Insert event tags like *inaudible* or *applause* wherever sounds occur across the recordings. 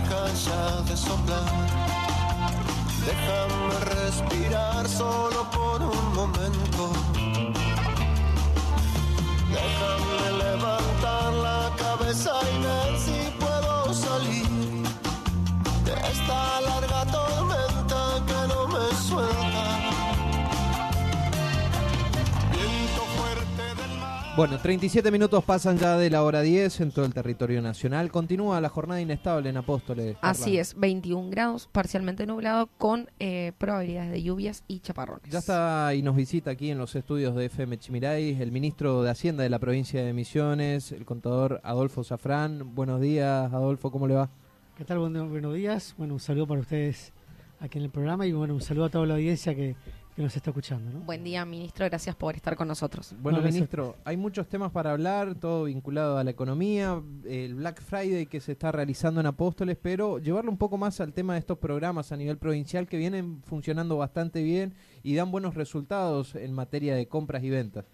deja ya de soplar. Déjame respirar solo por un momento. Déjame levantar la cabeza y ver si puedo salir de esta Bueno, 37 minutos pasan ya de la hora 10 en todo el territorio nacional. Continúa la jornada inestable en Apóstoles. Carla. Así es, 21 grados, parcialmente nublado, con eh, probabilidades de lluvias y chaparrones. Ya está y nos visita aquí en los estudios de FM Chimiray el ministro de Hacienda de la provincia de Misiones, el contador Adolfo Zafrán. Buenos días, Adolfo, ¿cómo le va? ¿Qué tal? Buen- buenos días. Bueno, un saludo para ustedes aquí en el programa y bueno, un saludo a toda la audiencia que, que nos está escuchando. ¿no? Buen día, ministro, gracias por estar con nosotros. Bueno, No, ministro, hay muchos temas para hablar, todo vinculado a la economía, el Black Friday que se está realizando en Apóstoles, pero llevarlo un poco más al tema de estos programas a nivel provincial que vienen funcionando bastante bien y dan buenos resultados en materia de compras y ventas.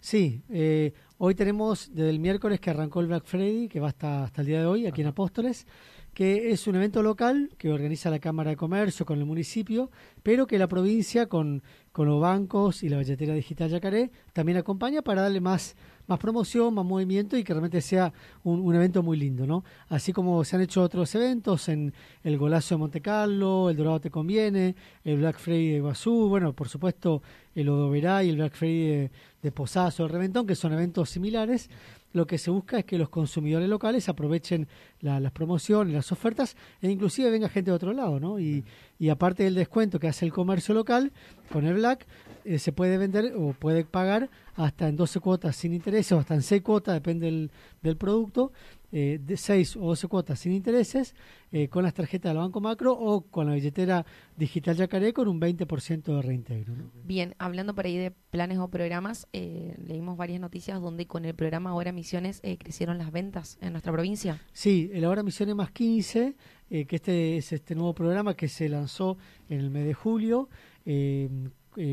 Sí, eh, hoy tenemos desde el miércoles que arrancó el Black Friday, que va hasta, hasta el día de hoy aquí en Apóstoles, que es un evento local que organiza la Cámara de Comercio con el municipio, pero que la provincia con, con los bancos y la billetera digital Yacaré también acompaña para darle más, más promoción, más movimiento y que realmente sea un, un evento muy lindo, ¿no? Así como se han hecho otros eventos en el Golazo de Monte Carlo, el Dorado Te Conviene, el Black Friday de Iguazú, bueno, por supuesto el Odoverá y el Black Friday de, de Posadas o el Reventón, que son eventos similares, lo que se busca es que los consumidores locales aprovechen la- las promociones, las ofertas e inclusive venga gente de otro lado, ¿no? Y, y aparte del descuento que hace el comercio local con el Black, eh, se puede vender o puede pagar hasta en 12 cuotas sin intereses o hasta en 6 cuotas, depende del, del producto, eh, de 6 o 12 cuotas sin intereses, eh, con las tarjetas del Banco Macro o con la billetera digital Yacaré con un 20% de reintegro. ¿no? Bien, hablando por ahí de planes o programas, eh, leímos varias noticias donde con el programa Ahora Misiones eh, crecieron las ventas en nuestra provincia. Sí, el Ahora Misiones más 15, eh, que este es este nuevo programa que se lanzó en el mes de julio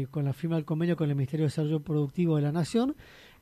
con la firma del convenio con el Ministerio de Desarrollo Productivo de la Nación,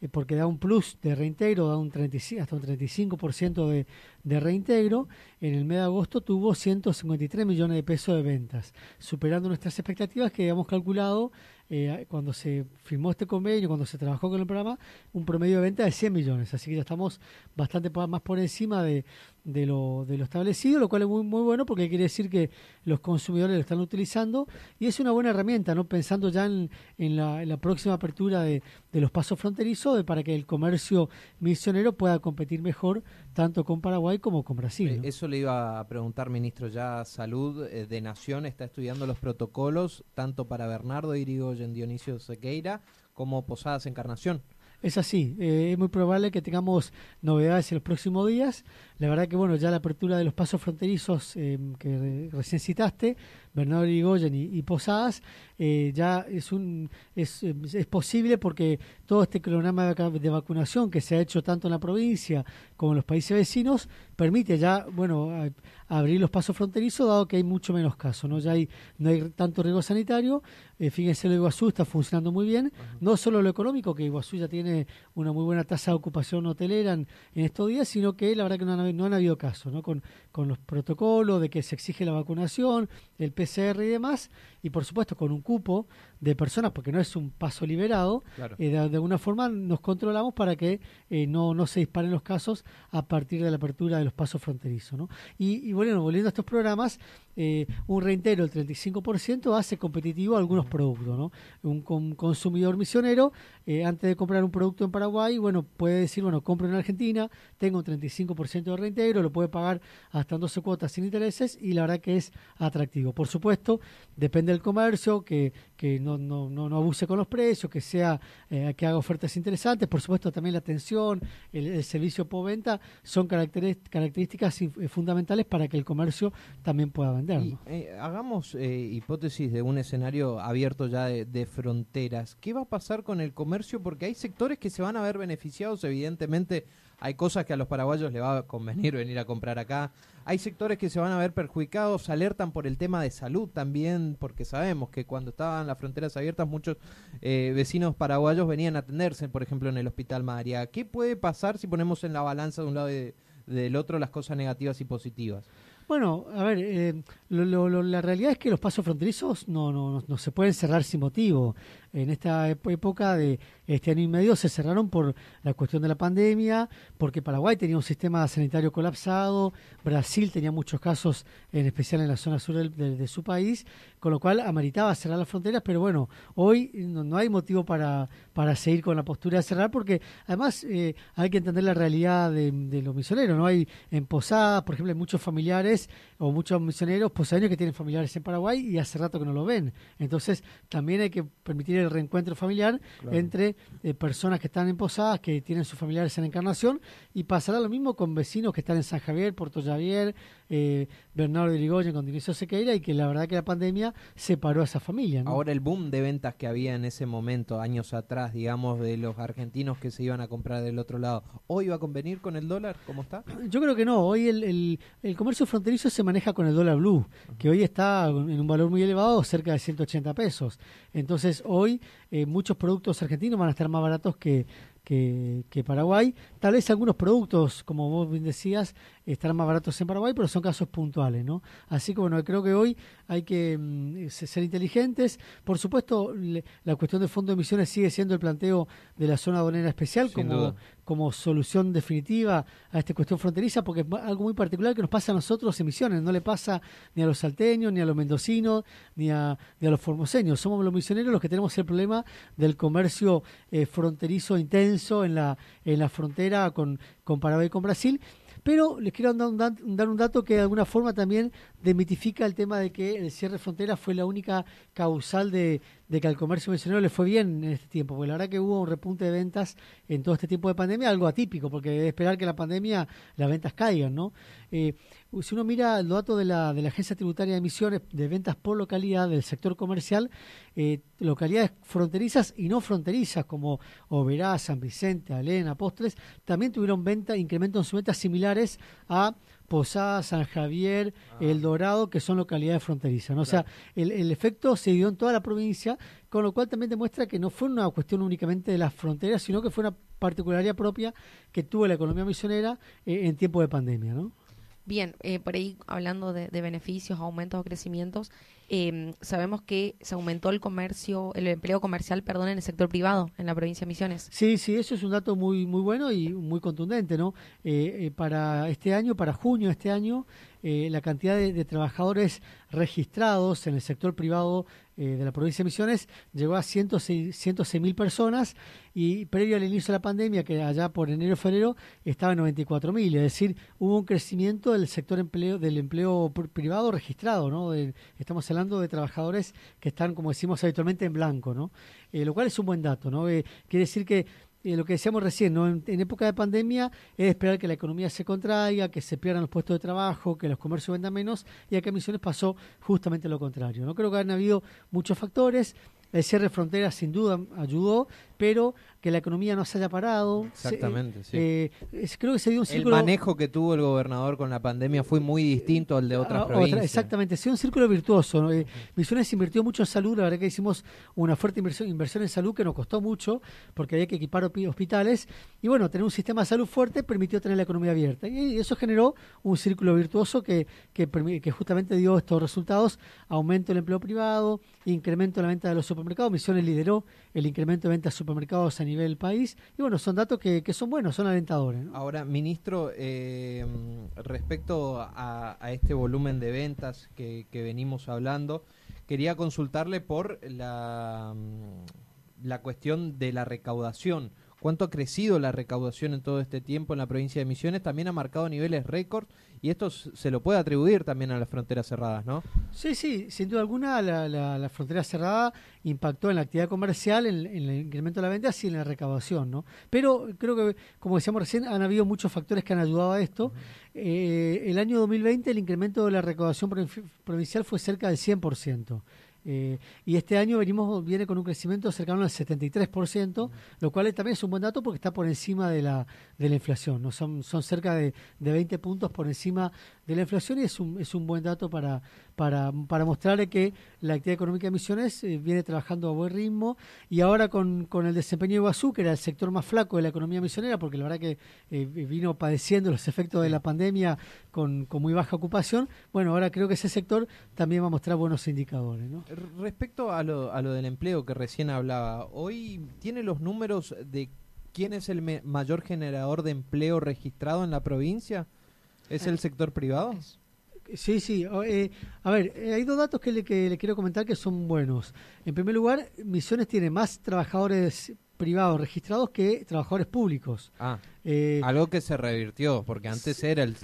porque da un plus de reintegro, da un 35, hasta un 35% de, de reintegro. En el mes de agosto tuvo 153 millones de pesos de ventas, superando nuestras expectativas que habíamos calculado eh, cuando se firmó este convenio, cuando se trabajó con el programa, un promedio de venta de 100 millones. Así que ya estamos bastante más por encima de, de, lo, de lo establecido, lo cual es muy, muy bueno porque quiere decir que los consumidores lo están utilizando y es una buena herramienta, ¿no? pensando ya en, en la, en la próxima apertura de, de los pasos fronterizos de- para que el comercio misionero pueda competir mejor tanto con Paraguay como con Brasil. Eh, ¿no? Eso le iba a preguntar, ministro, ya Salud eh, de Nación está estudiando los protocolos tanto para Bernardo Irigoyen Dionisio Sequeira como Posadas Encarnación. Es así, eh, es muy probable que tengamos novedades en los próximos días. La verdad que bueno, ya la apertura de los pasos fronterizos eh, que re- recién citaste, Bernardo Irigoyen y, y Posadas, eh, ya es un es, eh, es posible porque todo este cronograma de, vacunación que se ha hecho tanto en la provincia como en los países vecinos permite ya bueno a- abrir los pasos fronterizos dado que hay mucho menos casos, no ya hay no hay tanto riesgo sanitario. Eh, fíjense lo de Iguazú está funcionando muy bien, no solo lo económico que Iguazú ya tiene una muy buena tasa de ocupación hotelera en, en estos días, sino que la verdad que no han, habi- no han habido casos, ¿no? Con, con los protocolos de que se exige la vacunación, el PCR y demás, y por supuesto con un cupo de personas, porque no es un paso liberado, Claro. eh, de, de alguna forma nos controlamos para que eh, no, no se disparen los casos a partir de la apertura de los pasos fronterizos. ¿no? Y, y bueno, volviendo a estos programas, eh, un reintegro del 35% hace competitivo algunos productos. ¿no? Un, con- consumidor misionero, eh, antes de comprar un producto en Paraguay, bueno, puede decir, bueno, compro en Argentina, tengo un 35% de reintegro, lo puede pagar hasta en 12 cuotas sin intereses y la verdad que es atractivo. Por supuesto, depende del comercio, que, que no, no, no, no abuse con los precios, que sea eh, que haga ofertas interesantes. Por supuesto, también la atención, el, el servicio postventa son caracteres- características eh, fundamentales para que el comercio también pueda vender. Eh, hagamos eh, hipótesis de un escenario abierto ya de, de fronteras. ¿Qué va a pasar con el comercio? Porque hay sectores que se van a ver beneficiados, evidentemente. Hay cosas que a los paraguayos les va a convenir venir a comprar acá. Hay sectores que se van a ver perjudicados, alertan por el tema de salud también, porque sabemos que cuando estaban las fronteras abiertas muchos eh, vecinos paraguayos venían a atenderse, por ejemplo, en el Hospital María. ¿Qué puede pasar si ponemos en la balanza de un lado y de- del otro las cosas negativas y positivas? Bueno, a ver, eh, lo- lo- la realidad es que los pasos fronterizos no, no, no- no se pueden cerrar sin motivo. En esta época de este año y medio se cerraron por la cuestión de la pandemia, porque Paraguay tenía un sistema sanitario colapsado, Brasil tenía muchos casos, en especial en la zona sur de, su país, con lo cual ameritaba cerrar las fronteras, pero bueno, hoy no, hay motivo para, para seguir con la postura de cerrar, porque además eh, hay que entender la realidad de, de los misioneros, ¿no? Hay en Posadas, por ejemplo, hay muchos familiares o muchos misioneros posadeños que tienen familiares en Paraguay y hace rato que no lo ven. Entonces, también hay que permitir el reencuentro familiar Claro. entre eh, personas que están en Posadas, que tienen sus familiares en Encarnación, y pasará lo mismo con vecinos que están en San Javier, Puerto Javier, eh, Bernardo de Irigoyen, con Dionisio Sequeira, y que la verdad que la pandemia separó a esa familia. ¿no? Ahora el boom de ventas que había en ese momento, años atrás, digamos, de los argentinos que se iban a comprar del otro lado, ¿hoy va a convenir con el dólar? ¿Cómo está? *clears throat* Yo creo que no. Hoy el, el, el comercio fronterizo se maneja con el dólar blue, que hoy está en un valor muy elevado, cerca de 180 pesos. Entonces, hoy eh, muchos productos argentinos van a estar más baratos que, que, que Paraguay. Tal vez algunos productos, como vos bien decías, estarán más baratos en Paraguay, pero son casos puntuales, ¿no? Así que, bueno, creo que hoy hay que mm, se- ser inteligentes. Por supuesto, le- la cuestión del fondo de emisiones sigue siendo el planteo de la zona aduanera especial Sin como, duda. como solución definitiva a esta cuestión fronteriza, porque es algo muy particular que nos pasa a nosotros en Misiones, no le pasa ni a los salteños, ni a los mendocinos, ni a, ni a los formoseños. Somos los misioneros los que tenemos el problema del comercio eh, fronterizo intenso en la, en la frontera con, con Paraguay y con Brasil. Pero les quiero dar un, un dato que de alguna forma también demitifica el tema de que el cierre de fronteras fue la única causal de, de que al comercio misionero le fue bien en este tiempo. Porque la verdad que hubo un repunte de ventas en todo este tiempo de pandemia, algo atípico, porque de esperar que la pandemia las ventas caigan, ¿no? Eh, si uno mira los datos de la, de la Agencia Tributaria de Emisiones de ventas por localidad del sector comercial, eh, localidades fronterizas y no fronterizas como Oberá, San Vicente, Alén, Apóstoles, también tuvieron venta, incremento en sus ventas similares a Posada, San Javier, El Dorado, que son localidades fronterizas. ¿no? O sea, el, el efecto se dio en toda la provincia, con lo cual también demuestra que no fue una cuestión únicamente de las fronteras, sino que fue una particularidad propia que tuvo la economía misionera eh, en tiempo de pandemia. ¿no? Bien, eh, por ahí hablando de, beneficios, aumentos o crecimientos, eh, sabemos que se aumentó el comercio, el empleo comercial, perdón, en el sector privado en la provincia de Misiones. Sí, sí, eso es un dato muy muy bueno y muy contundente, ¿no? Eh, eh, para este año, para junio de este año, eh, la cantidad de trabajadores registrados en el sector privado eh, de la provincia de Misiones llegó a 106 mil personas y previo al inicio de la pandemia, que allá por enero febrero estaba en 94 mil, es decir, hubo un crecimiento del sector empleo del empleo pr- privado registrado, ¿no? De- estamos hablando de trabajadores que están, como decimos habitualmente, en blanco, ¿no? Eh, lo cual es un buen dato, ¿no? Eh, quiere decir que eh, lo que decíamos recién, ¿no? En, época de pandemia es esperar que la economía se contraiga, que se pierdan los puestos de trabajo, que los comercios vendan menos, y acá en Misiones pasó justamente lo contrario. No creo que han habido muchos factores. El cierre de fronteras sin duda ayudó, pero que la economía no se haya parado. se- Exactamente, sí. eh, es- creo que se dio un El círculo. manejo que tuvo el gobernador con la pandemia fue muy distinto al de otras Ah, otra- provincias. exactamente, sí, un círculo virtuoso. ¿no? Eh, Misiones invirtió mucho en salud, la verdad que hicimos una fuerte inversión, inversión en salud que nos costó mucho porque había que equipar hospitales y bueno, tener un sistema de salud fuerte permitió tener la economía abierta y eso generó un círculo virtuoso que, que, justamente dio estos resultados, aumento del empleo privado, incremento de la venta de los supermercados, Misiones lideró el incremento de ventas supermercados a nivel país y bueno, son datos que, son buenos, son alentadores. Ahora, ministro, eh, respecto a, a este volumen de ventas que, que venimos hablando, quería consultarle por la, la cuestión de la recaudación. ¿Cuánto ha crecido la recaudación en todo este tiempo en la provincia de Misiones? También ha marcado niveles récord y esto se lo puede atribuir también a las fronteras cerradas, ¿no? Sí, sí, sin duda alguna la, la, la frontera cerrada impactó en la actividad comercial, en, en el incremento de la ventas y en la recaudación, ¿no? Pero creo que, como decíamos recién, han habido muchos factores que han ayudado a esto. Eh, el año 2020 el incremento de la recaudación provi- provincial fue cerca del 100%. Eh, y este año venimos viene con un crecimiento cercano al 73%, lo cual también es un buen dato porque está por encima de la, de la inflación. ¿no? Son, son cerca de, de 20 puntos por encima de la inflación y es un, es un buen dato para, para, para mostrar que la actividad económica de Misiones eh, viene trabajando a buen ritmo y ahora con, con el desempeño de Iguazú, que era el sector más flaco de la economía misionera, porque la verdad que eh, vino padeciendo los efectos de la pandemia con, con muy baja ocupación, bueno, ahora creo que ese sector también va a mostrar buenos indicadores. ¿no? Respecto a lo, a lo del empleo que recién hablaba, ¿hoy tiene los números de quién es el mayor generador de empleo registrado en la provincia? ¿Es el sector privado? Sí, sí. Eh, a ver, eh, hay dos datos que le, que le quiero comentar que son buenos. En primer lugar, Misiones tiene más trabajadores privados registrados que trabajadores públicos. Ah. Eh, Algo que se revirtió, porque antes era el,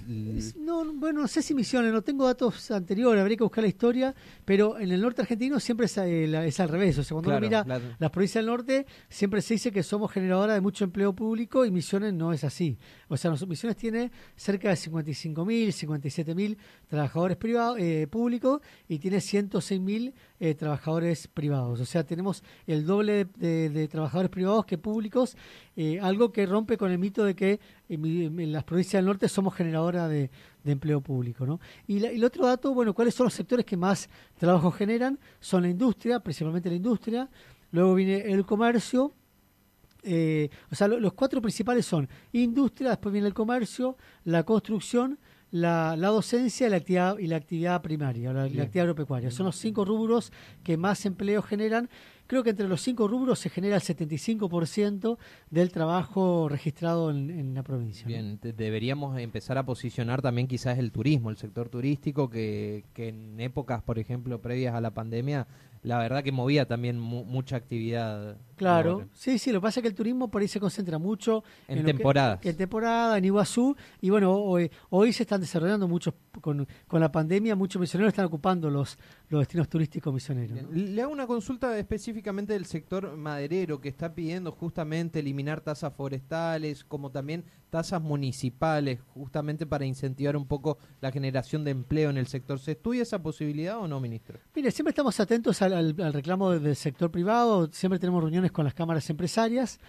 No, bueno, no sé si Misiones, no tengo datos anteriores, habría que buscar la historia, pero en el norte argentino siempre es, eh, es al revés. O sea, cuando uno mira las provincias del norte, siempre se dice que somos generadora de mucho empleo público y Misiones no es así. O sea, Misiones tiene cerca de 55.000, 57.000 trabajadores privados, eh, públicos y tiene 106.000 eh, trabajadores privados. O sea, tenemos el doble de trabajadores privados que públicos eh, algo que rompe con el mito de que en, las provincias del norte somos generadora de, empleo público. ¿no? Y, el otro dato, bueno, ¿cuáles son los sectores que más trabajo generan? Son la industria, principalmente la industria, luego viene el comercio, eh, o sea, los cuatro principales son industria, después viene el comercio, la construcción, la, docencia y la actividad, y la actividad primaria, la, la, actividad agropecuaria. Son los cinco rubros que más empleo generan Creo que entre los cinco rubros se genera el 75% del trabajo registrado en, la provincia. Bien, deberíamos empezar a posicionar también quizás el turismo, el sector turístico, que, que en épocas, por ejemplo, previas a la pandemia, la verdad que movía también mucha actividad. Claro, sí, sí, lo que pasa es que el turismo por ahí se concentra mucho en, temporada. en temporada, en Iguazú, y bueno, hoy, hoy se están desarrollando muchos, con, con la pandemia, muchos misioneros están ocupando los, los destinos turísticos misioneros. Le hago una consulta específicamente del sector maderero, que está pidiendo justamente eliminar tasas forestales, como también tasas municipales, justamente para incentivar un poco la generación de empleo en el sector. ¿Se estudia esa posibilidad o no, ministro? Mire, siempre estamos atentos al, reclamo del sector privado, siempre tenemos reuniones con las cámaras empresarias.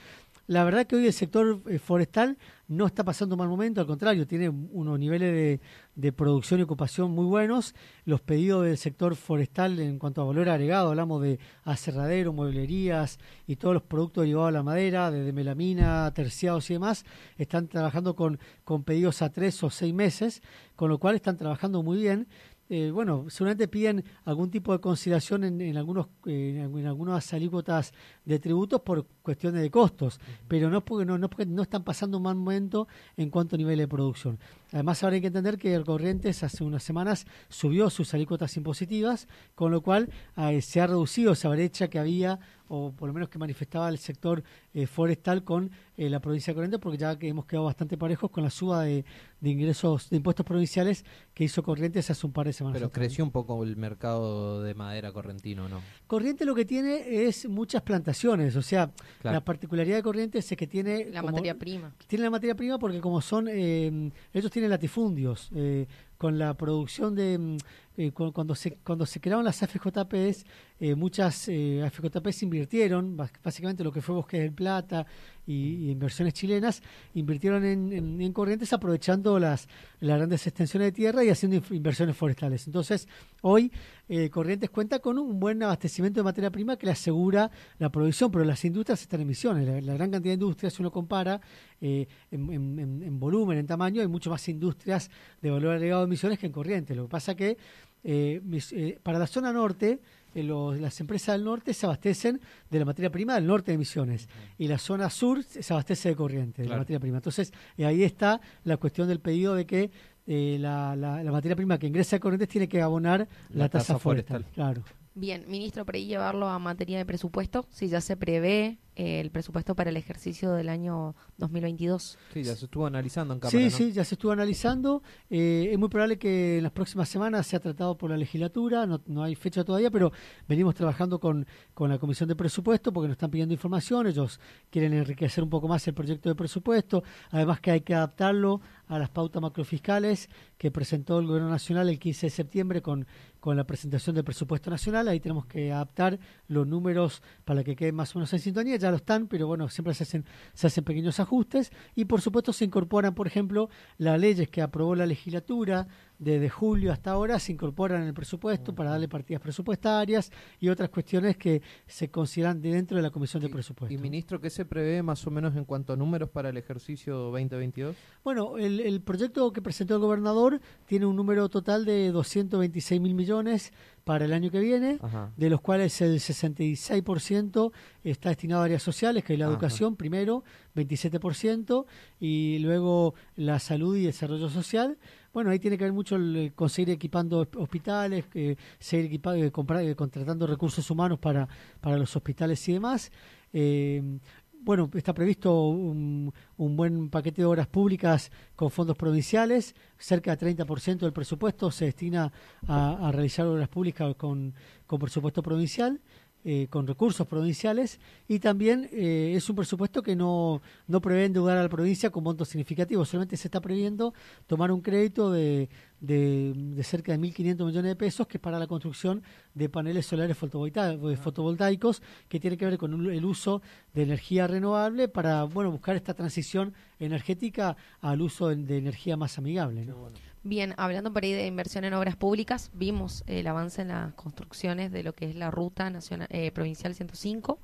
La verdad que hoy el sector eh, forestal no está pasando mal momento, al contrario, tiene unos niveles de, producción y ocupación muy buenos. Los pedidos del sector forestal en cuanto a valor agregado, hablamos de aserradero, mueblerías y todos los productos derivados de la madera, desde melamina, terciados y demás, están trabajando con, con pedidos a tres o seis meses, con lo cual están trabajando muy bien. Eh, bueno, seguramente piden algún tipo de conciliación en, algunos en, algunas alícuotas de tributos por cuestiones de costos, pero no porque no, no porque no están pasando un mal momento en cuanto a nivel de producción. Además, ahora hay que entender que el Corrientes hace unas semanas subió sus alícuotas impositivas, con lo cual eh, se ha reducido esa brecha que había o por lo menos que manifestaba el sector eh, forestal con eh, la provincia de Corrientes, porque ya que hemos quedado bastante parejos con la suba de, ingresos de impuestos provinciales que hizo Corrientes hace un par de semanas. Pero creció un poco el mercado de madera correntino, ¿no? Corrientes lo que tiene es muchas plantaciones, o sea, la particularidad de Corrientes es que tiene... La materia prima. Tiene la materia prima porque como son, eh, ellos tienen latifundios, eh, con la producción de mm, eh, cuando se cuando se crearon las AFJPs eh, muchas eh, AFJPs invirtieron básicamente lo que fue Bosques del Plata y, inversiones chilenas invirtieron en, corrientes aprovechando las, las grandes extensiones de tierra y haciendo inversiones forestales. Entonces, hoy eh, Corrientes cuenta con un buen abastecimiento de materia prima que le asegura la producción, pero las industrias están en emisiones. La, gran cantidad de industrias, si uno compara en, volumen, en tamaño, hay mucho más industrias de valor agregado de emisiones que en Corrientes. Lo que pasa que eh, para la zona norte, las empresas del norte se abastecen de la materia prima del norte de Misiones y la zona sur se abastece de corriente, de la materia prima. Entonces, eh, ahí está la cuestión del pedido de que eh, la, la, materia prima que ingresa a Corrientes tiene que abonar la, tasa, forestal. Claro. Bien, ministro, por ahí llevarlo a materia de presupuesto, si ya se prevé eh, el presupuesto para el ejercicio del año 2022. Sí, ya se estuvo analizando en Cámara, Sí, ¿no? sí, ya se estuvo analizando. Eh, es muy probable que en las próximas semanas sea tratado por la legislatura, no, no hay fecha todavía, pero venimos trabajando con, con la Comisión de Presupuesto porque nos están pidiendo información, ellos quieren enriquecer un poco más el proyecto de presupuesto, además que hay que adaptarlo a las pautas macrofiscales que presentó el Gobierno Nacional el 15 de septiembre con, con la presentación del presupuesto nacional. Ahí tenemos que adaptar los números para que queden más o menos en sintonía. Ya lo están, pero bueno, siempre se hacen, se hacen pequeños ajustes. Y por supuesto se incorporan, por ejemplo, las leyes que aprobó la legislatura desde julio hasta ahora, se incorporan en el presupuesto para darle partidas presupuestarias y otras cuestiones que se consideran de dentro de la Comisión de Presupuesto. Y ministro, ¿qué se prevé más o menos en cuanto a números para el ejercicio 2022? Bueno, el, el proyecto que presentó el gobernador tiene un número total de 226 mil millones para el año que viene, Ajá. de los cuales el 66% está destinado a áreas sociales, que es la Ajá. educación primero, 27%, y luego la salud y desarrollo social. Bueno, ahí tiene que ver mucho el, eh, conseguir equipando hosp- hospitales, eh, seguir equipa- eh, comprar- eh, contratando recursos humanos para, para los hospitales y demás. Eh, bueno, está previsto un, un buen paquete de obras públicas con fondos provinciales. Cerca del 30% del presupuesto se destina a, a realizar obras públicas con, con presupuesto provincial, eh, con recursos provinciales. Y también eh, es un presupuesto que no, no prevé endeudar a la provincia con montos significativos. Solamente se está previendo tomar un crédito de, de, de cerca de 1.500 millones de pesos, que es para la construcción de paneles solares eh, fotovoltaicos, que tiene que ver con un- el uso de energía renovable para bueno buscar esta transición energética al uso de, de energía más amigable. ¿no? Bien, hablando por ahí de inversión en obras públicas, vimos el avance en las construcciones de lo que es la ruta nacional, eh, provincial 105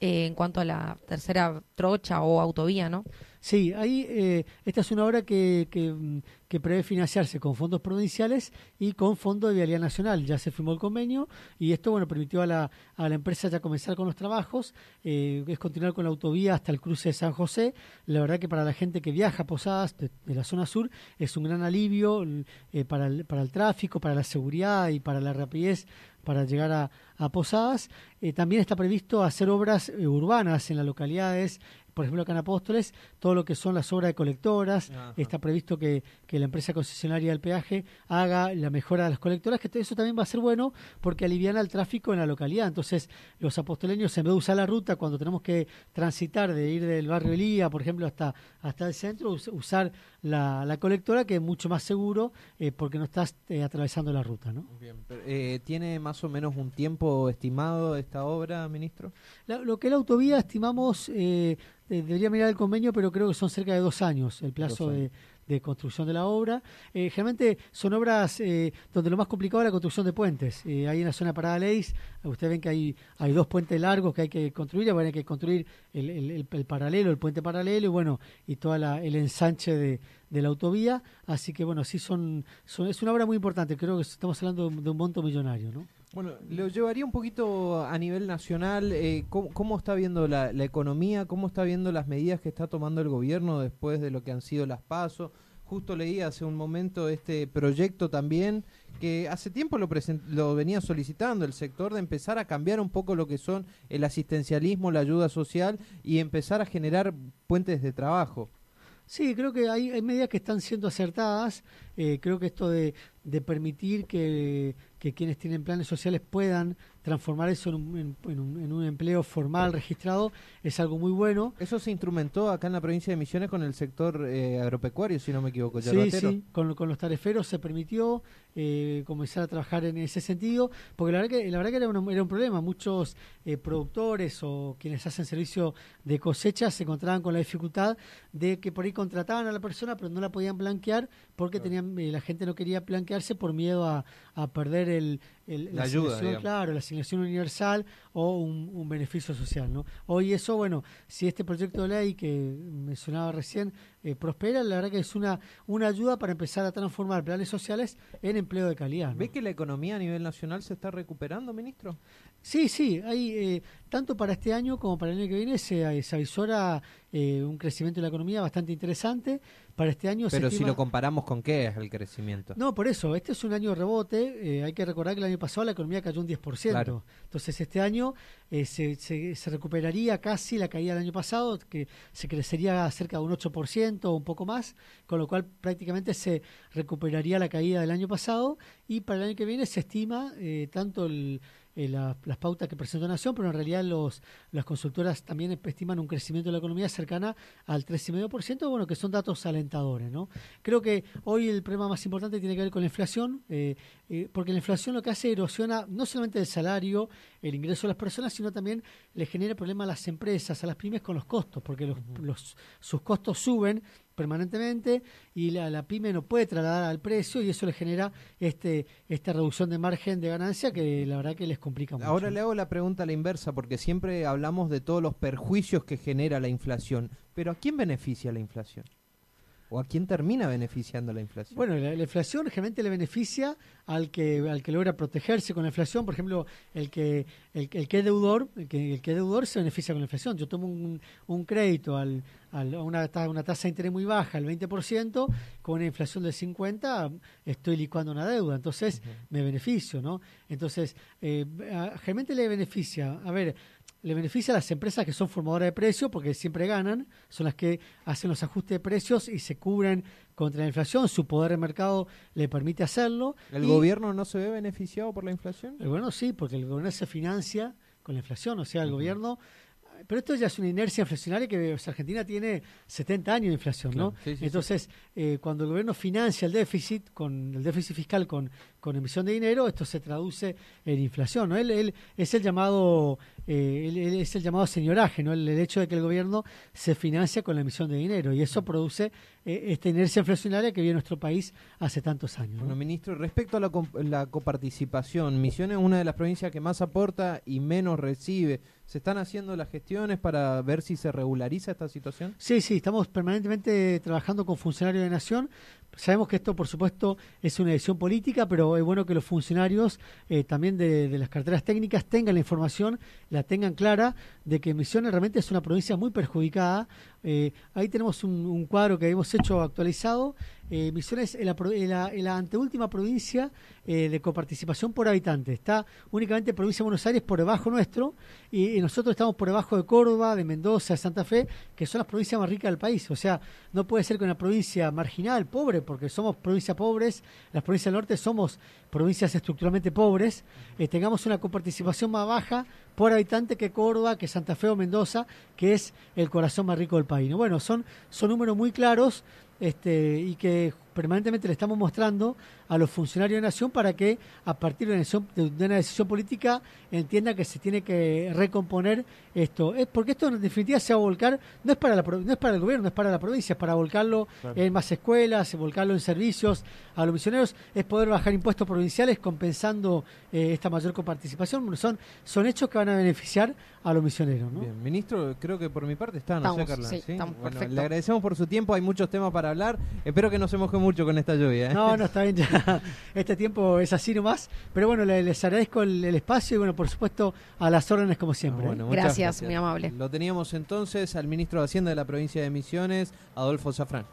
eh, en cuanto a la tercera trocha o autovía, ¿no? Sí, ahí eh, esta es una obra que, que, prevé financiarse con fondos provinciales y con fondos de vialidad nacional. Ya se firmó el convenio y esto bueno permitió a la, a la empresa ya comenzar con los trabajos. Eh, es continuar con la autovía hasta el cruce de San José. La verdad que para la gente que viaja a Posadas de, de la zona sur es un gran alivio eh, para, el, para el tráfico, para la seguridad y para la rapidez para llegar a, Posadas. Eh, también está previsto hacer obras eh, urbanas en las localidades, por ejemplo acá en Apóstoles, todo lo que son las obras de colectoras. Ajá. Está previsto que, que la empresa concesionaria del peaje haga la mejora de las colectoras, que eso también va a ser bueno porque aliviana el tráfico en la localidad. Entonces, los apostoleños, en vez de usar la ruta cuando tenemos que transitar, de ir del barrio Elía, por ejemplo, hasta, hasta el centro, us- usar la, la colectora, que es mucho más seguro eh, porque no estás eh, atravesando la ruta. ¿no? Bien, pero, eh, ¿Tiene más o menos un tiempo estimado esta obra, ministro? La- lo que es la autovía estimamos, debería mirar el convenio, pero creo que son cerca de dos años el plazo de, construcción de la obra. Eh, generalmente son obras eh, donde lo más complicado es la construcción de puentes. Eh, ahí en la zona de Parada Leis, ustedes ven que hay, hay dos puentes largos que hay que construir, bueno, hay que construir el, el- el- el paralelo, el puente paralelo y bueno, y todo el ensanche de, de la autovía. Así que bueno, sí son, son- es una obra muy importante, creo que estamos hablando de un- de un monto millonario, ¿no? Bueno, lo llevaría un poquito a nivel nacional. eh, ¿cómo, está viendo la, economía? ¿Cómo está viendo las medidas que está tomando el gobierno después de lo que han sido las pasos? Justo leí hace un momento este proyecto también que hace tiempo lo, venía solicitando el sector de empezar a cambiar un poco lo que son el asistencialismo, la ayuda social y empezar a generar puentes de trabajo. Sí, creo que hay, medidas que están siendo acertadas. Eh, creo que esto de permitir que, que quienes tienen planes sociales puedan transformar eso en un, en- un- en un empleo formal registrado es algo muy bueno. Eso se instrumentó acá en la provincia de Misiones con el sector eh, agropecuario, si no me equivoco. Sí, sí, con, con los tareferos se permitió eh, comenzar a trabajar en ese sentido, porque la verdad que, la verdad que era, un, era un problema. Muchos eh, productores o quienes hacen servicio de cosecha se encontraban con la dificultad de que por ahí contrataban a la persona, pero no la podían blanquear porque tenían eh, la gente no quería blanquearse por miedo a, a perder el, el- La ayuda, claro, la asignación universal o un, un beneficio social. ¿no? Hoy eso, bueno, si este proyecto de ley que mencionaba recién eh, prospera, la verdad que es una, una ayuda para empezar a transformar planes sociales en empleo de calidad. ¿no? ¿Ve que la economía a nivel nacional se está recuperando, ministro? Sí, sí, hay eh, tanto para este año como para el año que viene se, se avisora eh, un crecimiento de la economía bastante interesante. Para este año se Pero si estima- lo comparamos con qué es el crecimiento. No, por eso, este es un año de rebote. eh, hay que recordar que el año pasado la economía cayó un 10%. Claro. Entonces, este año eh, se, se- se recuperaría casi la caída del año pasado, que se crecería cerca de un 8% o un poco más, con lo cual prácticamente se recuperaría la caída del año pasado. Y para el año que viene se estima eh, tanto el- eh, la- las pautas que presentó Nación, pero en realidad los, las consultoras también estiman un crecimiento de la economía cercana al 3,5%, bueno, que son datos alentadores, ¿no? Creo que hoy el problema más importante tiene que ver con la inflación, eh, eh, porque la inflación lo que hace erosiona no solamente el salario, el ingreso de las personas, sino también le genera problema a las empresas, a las pymes con los costos, porque los, los- sus costos suben permanentemente y la, la pyme no puede trasladar al precio y eso le genera este esta reducción de margen de ganancia que la verdad que les complica mucho. Ahora le hago la pregunta a la inversa, porque siempre hablamos de todos los perjuicios que genera la inflación. Pero ¿a quién beneficia la inflación? ¿O a quién termina beneficiando la inflación? Bueno, la, la inflación generalmente le beneficia al que al que logra protegerse con la inflación. Por ejemplo, el que el, que- el que es deudor, el que, el que es deudor se beneficia con la inflación. Yo tomo un, un crédito al, al- a una, una tasa de interés muy baja, el 20%, con una inflación del 50, estoy licuando una deuda. Entonces, me beneficio, ¿no? Entonces, eh, a- generalmente le beneficia, a ver, le beneficia a las empresas que son formadoras de precios porque siempre ganan, son las que hacen los ajustes de precios y se cubren contra la inflación, su poder de mercado le permite hacerlo. ¿El y- gobierno no se ve beneficiado por la inflación? el gobierno sí, porque el gobierno se financia con la inflación, o sea, el gobierno... Pero esto ya es una inercia inflacionaria que o sea, Argentina tiene 70 años de inflación, ¿no? Claro, sí, sí, sí. Entonces, eh, cuando el gobierno financia el déficit, con el déficit fiscal con, con emisión de dinero, esto se traduce en inflación, ¿no? Él, él es el llamado eh, él- él es el llamado señoraje, ¿no? El, el hecho de que el gobierno se financia con la emisión de dinero y eso produce esta inercia inflacionaria que vive nuestro país hace tantos años. ¿no? Bueno, ministro, respecto a la, la coparticipación, Misiones es una de las provincias que más aporta y menos recibe. ¿Se están haciendo las gestiones para ver si se regulariza esta situación? Sí, sí, estamos permanentemente trabajando con funcionarios de Nación. Sabemos que esto, por supuesto, es una decisión política, pero es bueno que los funcionarios eh, también de, las carteras técnicas tengan la información, la tengan clara, de que Misiones realmente es una provincia muy perjudicada. Eh, ahí tenemos un, un cuadro que hemos hecho actualizado. Eh, Misiones es la, la- la anteúltima provincia eh, de coparticipación por habitante. Está únicamente provincia de Buenos Aires por debajo nuestro y, nosotros estamos por debajo de Córdoba, de Mendoza, de Santa Fe, que son las provincias más ricas del país. O sea, no puede ser que una provincia marginal, pobre, porque somos provincias pobres, las provincias del norte somos provincias estructuralmente pobres, eh, tengamos una coparticipación más baja por habitante que Córdoba, que Santa Fe o Mendoza, que es el corazón más rico del país. ¿no? Bueno, son, son números muy claros este, y que permanentemente le estamos mostrando a los funcionarios de Nación para que a partir de una decisión, de una decisión política entienda que se tiene que recomponer esto. Es porque esto en definitiva se va a volcar, no es para la, no es para el gobierno, no es para la provincia, es para volcarlo Claro. en más escuelas, volcarlo en servicios a los misioneros, es poder bajar impuestos provinciales compensando eh, esta mayor coparticipación. Son, son hechos que van a beneficiar a los misioneros. ¿no? Bien, ministro, creo que por mi parte está, no sé, Carla. sí, estamos, Bueno, perfecto. le agradecemos por su tiempo, hay muchos temas para hablar. Espero que no se moje mucho con esta lluvia. ¿eh? No, no, *laughs* está bien, ya este tiempo es así nomás. Pero bueno, le- les agradezco el, el espacio y bueno, por supuesto, a las órdenes como siempre. ¿eh? Bueno, muchas Gracias, muy amable. Lo teníamos entonces al ministro de Hacienda de la provincia de Misiones, Adolfo Zafrán.